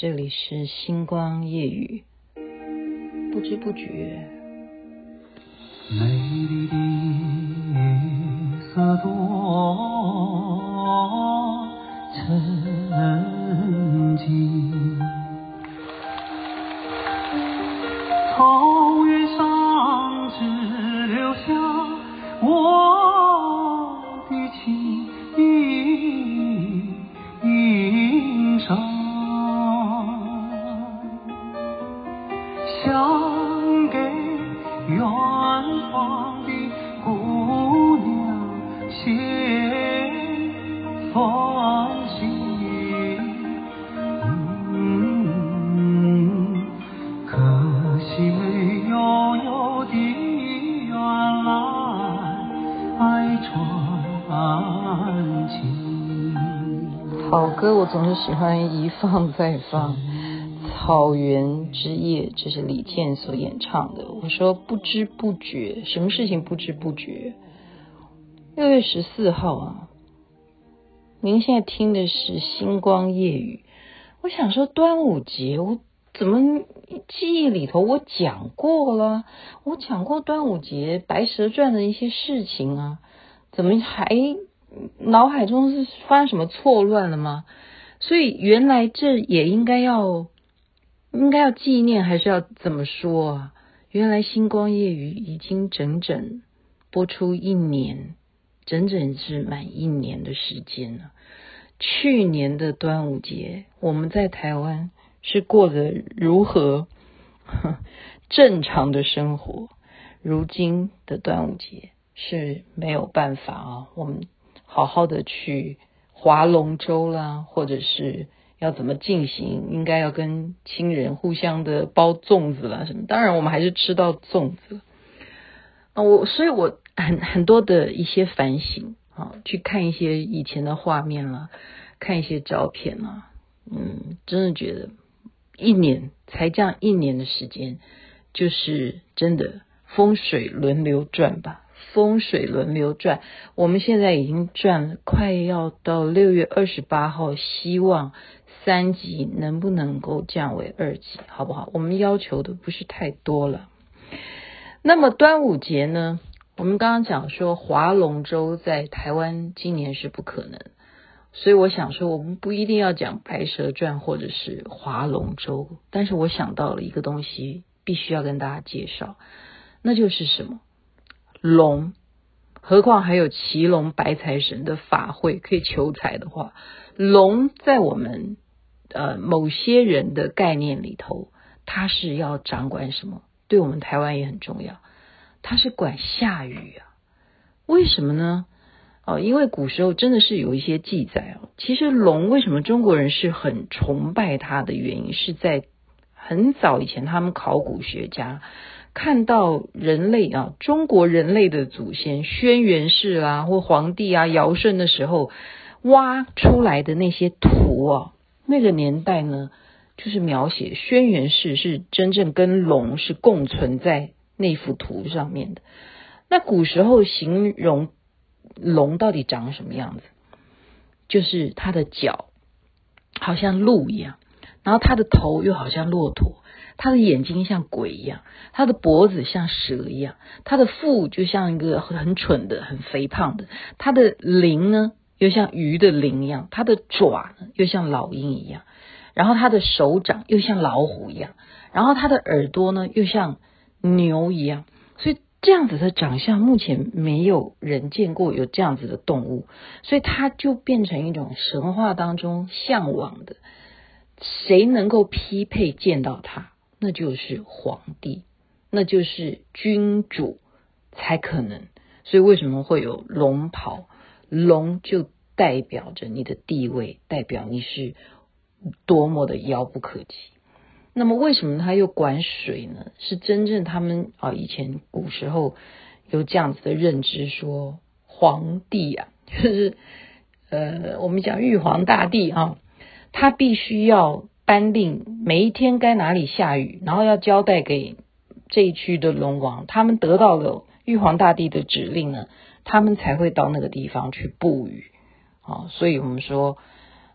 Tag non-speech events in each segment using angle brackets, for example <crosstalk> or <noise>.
这里是星光夜雨，不知不觉。美丽的色朵沉封信，嗯，可惜没有有的缘来传情。好歌我总是喜欢一放再放。草原之夜，这是李健所演唱的。我说不知不觉，什么事情不知不觉？六月十四号啊，您现在听的是星光夜语。我想说端午节，我怎么记忆里头我讲过了？我讲过端午节《白蛇传》的一些事情啊，怎么还脑海中是发生什么错乱了吗？所以原来这也应该要。应该要纪念还是要怎么说啊？原来星光夜语已经整整播出一年，整整是满一年的时间了。去年的端午节，我们在台湾是过得如何 <laughs> 正常的生活？如今的端午节是没有办法啊，我们好好的去划龙舟啦，或者是。要怎么进行？应该要跟亲人互相的包粽子啦，什么？当然，我们还是吃到粽子。啊，我所以，我很很多的一些反省啊，去看一些以前的画面了，看一些照片了，嗯，真的觉得一年才这样一年的时间，就是真的风水轮流转吧。风水轮流转，我们现在已经转了，快要到六月二十八号，希望三级能不能够降为二级，好不好？我们要求的不是太多了。那么端午节呢？我们刚刚讲说划龙舟在台湾今年是不可能，所以我想说我们不一定要讲《白蛇传》或者是划龙舟，但是我想到了一个东西，必须要跟大家介绍，那就是什么？龙，何况还有骑龙白财神的法会可以求财的话，龙在我们呃某些人的概念里头，它是要掌管什么？对我们台湾也很重要，它是管下雨啊。为什么呢？哦，因为古时候真的是有一些记载哦。其实龙为什么中国人是很崇拜它的原因，是在很早以前，他们考古学家。看到人类啊，中国人类的祖先轩辕氏啊，或皇帝啊、尧舜的时候挖出来的那些图啊，那个年代呢，就是描写轩辕氏是真正跟龙是共存在那幅图上面的。那古时候形容龙到底长什么样子，就是它的脚好像鹿一样，然后它的头又好像骆驼。它的眼睛像鬼一样，它的脖子像蛇一样，它的腹就像一个很蠢的、很肥胖的，它的鳞呢又像鱼的鳞一样，它的爪又像老鹰一样，然后它的手掌又像老虎一样，然后它的耳朵呢又像牛一样，所以这样子的长相，目前没有人见过有这样子的动物，所以它就变成一种神话当中向往的，谁能够匹配见到它？那就是皇帝，那就是君主才可能。所以为什么会有龙袍？龙就代表着你的地位，代表你是多么的遥不可及。那么为什么他又管水呢？是真正他们啊，以前古时候有这样子的认知说，皇帝啊，<laughs> 就是呃，我们讲玉皇大帝啊，他必须要。颁令每一天该哪里下雨，然后要交代给这一区的龙王，他们得到了玉皇大帝的指令呢，他们才会到那个地方去布雨。啊，所以我们说，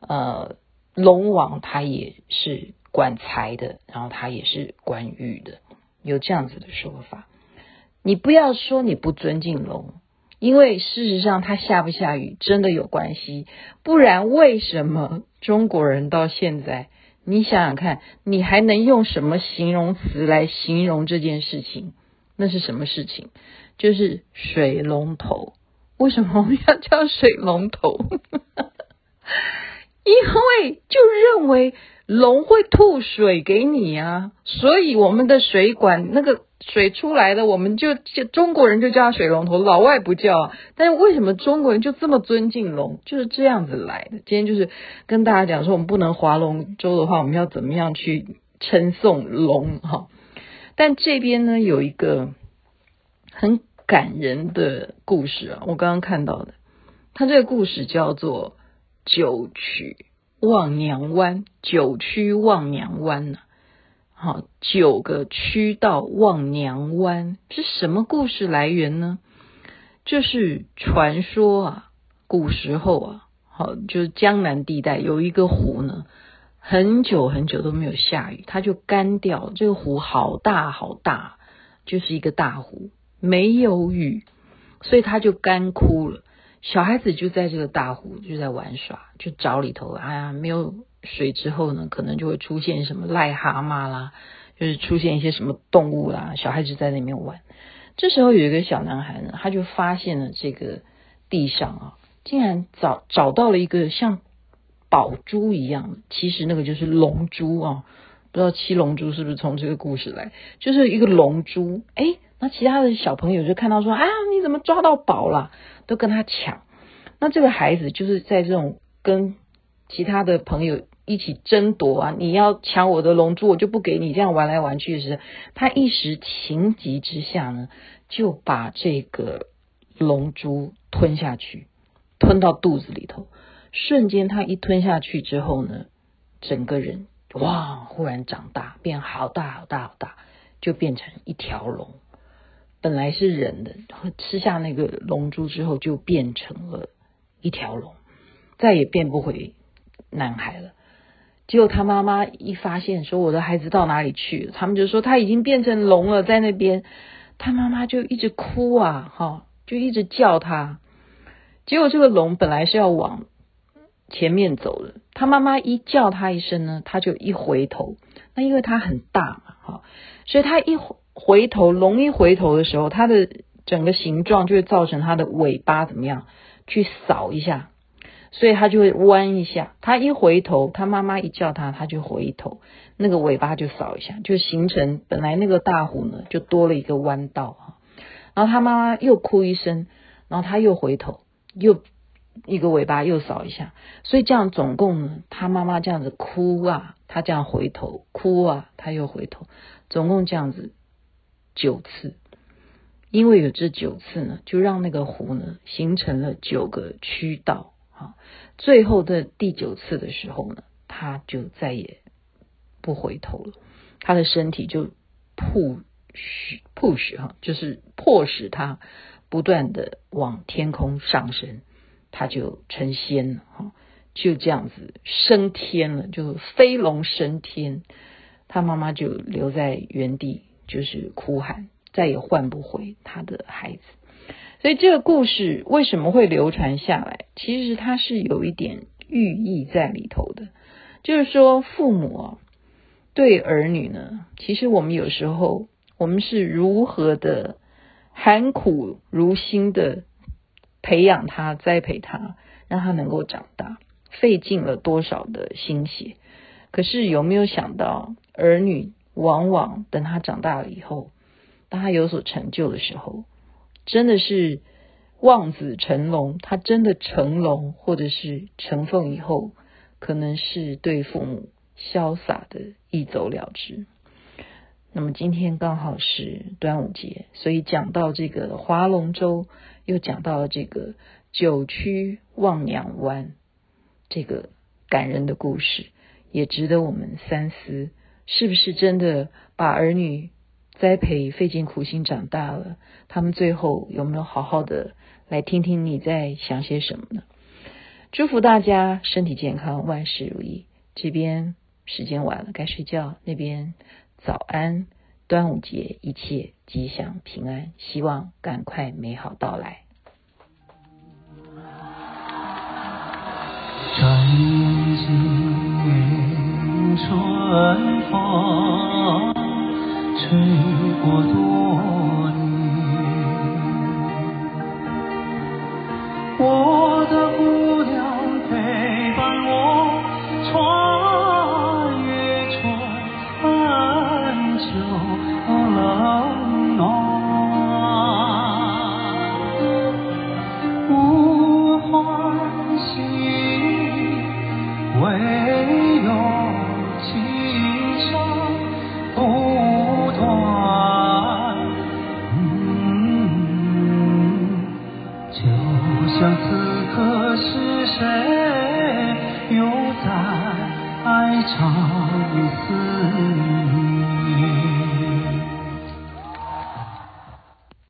呃，龙王他也是管财的，然后他也是管雨的，有这样子的说法。你不要说你不尊敬龙，因为事实上它下不下雨真的有关系。不然为什么中国人到现在，你想想看，你还能用什么形容词来形容这件事情？那是什么事情？就是水龙头。为什么我们要叫水龙头？<laughs> 因为就认为龙会吐水给你啊，所以我们的水管那个。水出来的，我们就中国人就叫它水龙头，老外不叫啊。但是为什么中国人就这么尊敬龙？就是这样子来的。今天就是跟大家讲说，我们不能划龙舟的话，我们要怎么样去称颂龙哈？但这边呢，有一个很感人的故事啊，我刚刚看到的，它这个故事叫做“九曲望娘湾”，九曲望娘湾呢。好，九个曲到望娘湾是什么故事来源呢？就是传说啊，古时候啊，好，就是江南地带有一个湖呢，很久很久都没有下雨，它就干掉。这个湖好大好大，就是一个大湖，没有雨，所以它就干枯了。小孩子就在这个大湖就在玩耍，就找里头，哎呀，没有。水之后呢，可能就会出现什么癞蛤蟆啦，就是出现一些什么动物啦，小孩子在那边玩。这时候有一个小男孩呢，他就发现了这个地上啊，竟然找找到了一个像宝珠一样，其实那个就是龙珠啊，不知道七龙珠是不是从这个故事来，就是一个龙珠。哎，那其他的小朋友就看到说啊，你怎么抓到宝了？都跟他抢。那这个孩子就是在这种跟其他的朋友。一起争夺啊！你要抢我的龙珠，我就不给你。这样玩来玩去时，他一时情急之下呢，就把这个龙珠吞下去，吞到肚子里头。瞬间，他一吞下去之后呢，整个人哇，忽然长大，变好大好大好大，就变成一条龙。本来是人的，吃下那个龙珠之后，就变成了一条龙，再也变不回男孩了。结果他妈妈一发现，说我的孩子到哪里去了？他们就说他已经变成龙了，在那边。他妈妈就一直哭啊，哈，就一直叫他。结果这个龙本来是要往前面走的，他妈妈一叫他一声呢，他就一回头。那因为他很大嘛，哈，所以他一回头，龙一回头的时候，它的整个形状就会造成它的尾巴怎么样去扫一下。所以它就会弯一下，它一回头，它妈妈一叫它，它就回头，那个尾巴就扫一下，就形成本来那个大虎呢，就多了一个弯道哈。然后他妈妈又哭一声，然后他又回头，又一个尾巴又扫一下，所以这样总共呢，他妈妈这样子哭啊，他这样回头哭啊，他又回头，总共这样子九次，因为有这九次呢，就让那个湖呢形成了九个渠道啊。最后的第九次的时候呢，他就再也不回头了，他的身体就 push push 哈，就是迫使他不断的往天空上升，他就成仙了哈，就这样子升天了，就飞龙升天，他妈妈就留在原地，就是哭喊，再也唤不回他的孩子。所以这个故事为什么会流传下来？其实它是有一点寓意在里头的，就是说父母啊对儿女呢，其实我们有时候我们是如何的含苦茹心的培养他、栽培他，让他能够长大，费尽了多少的心血。可是有没有想到，儿女往往等他长大了以后，当他有所成就的时候，真的是望子成龙，他真的成龙，或者是成凤以后，可能是对父母潇洒的一走了之。那么今天刚好是端午节，所以讲到这个划龙舟，又讲到了这个九曲望娘湾这个感人的故事，也值得我们三思，是不是真的把儿女栽培费尽苦心长大了？他们最后有没有好好的来听听你在想些什么呢？祝福大家身体健康万事如意。这边时间晚了该睡觉。那边早安端午节一切吉祥平安。希望赶快美好到来。春风吹过多年。我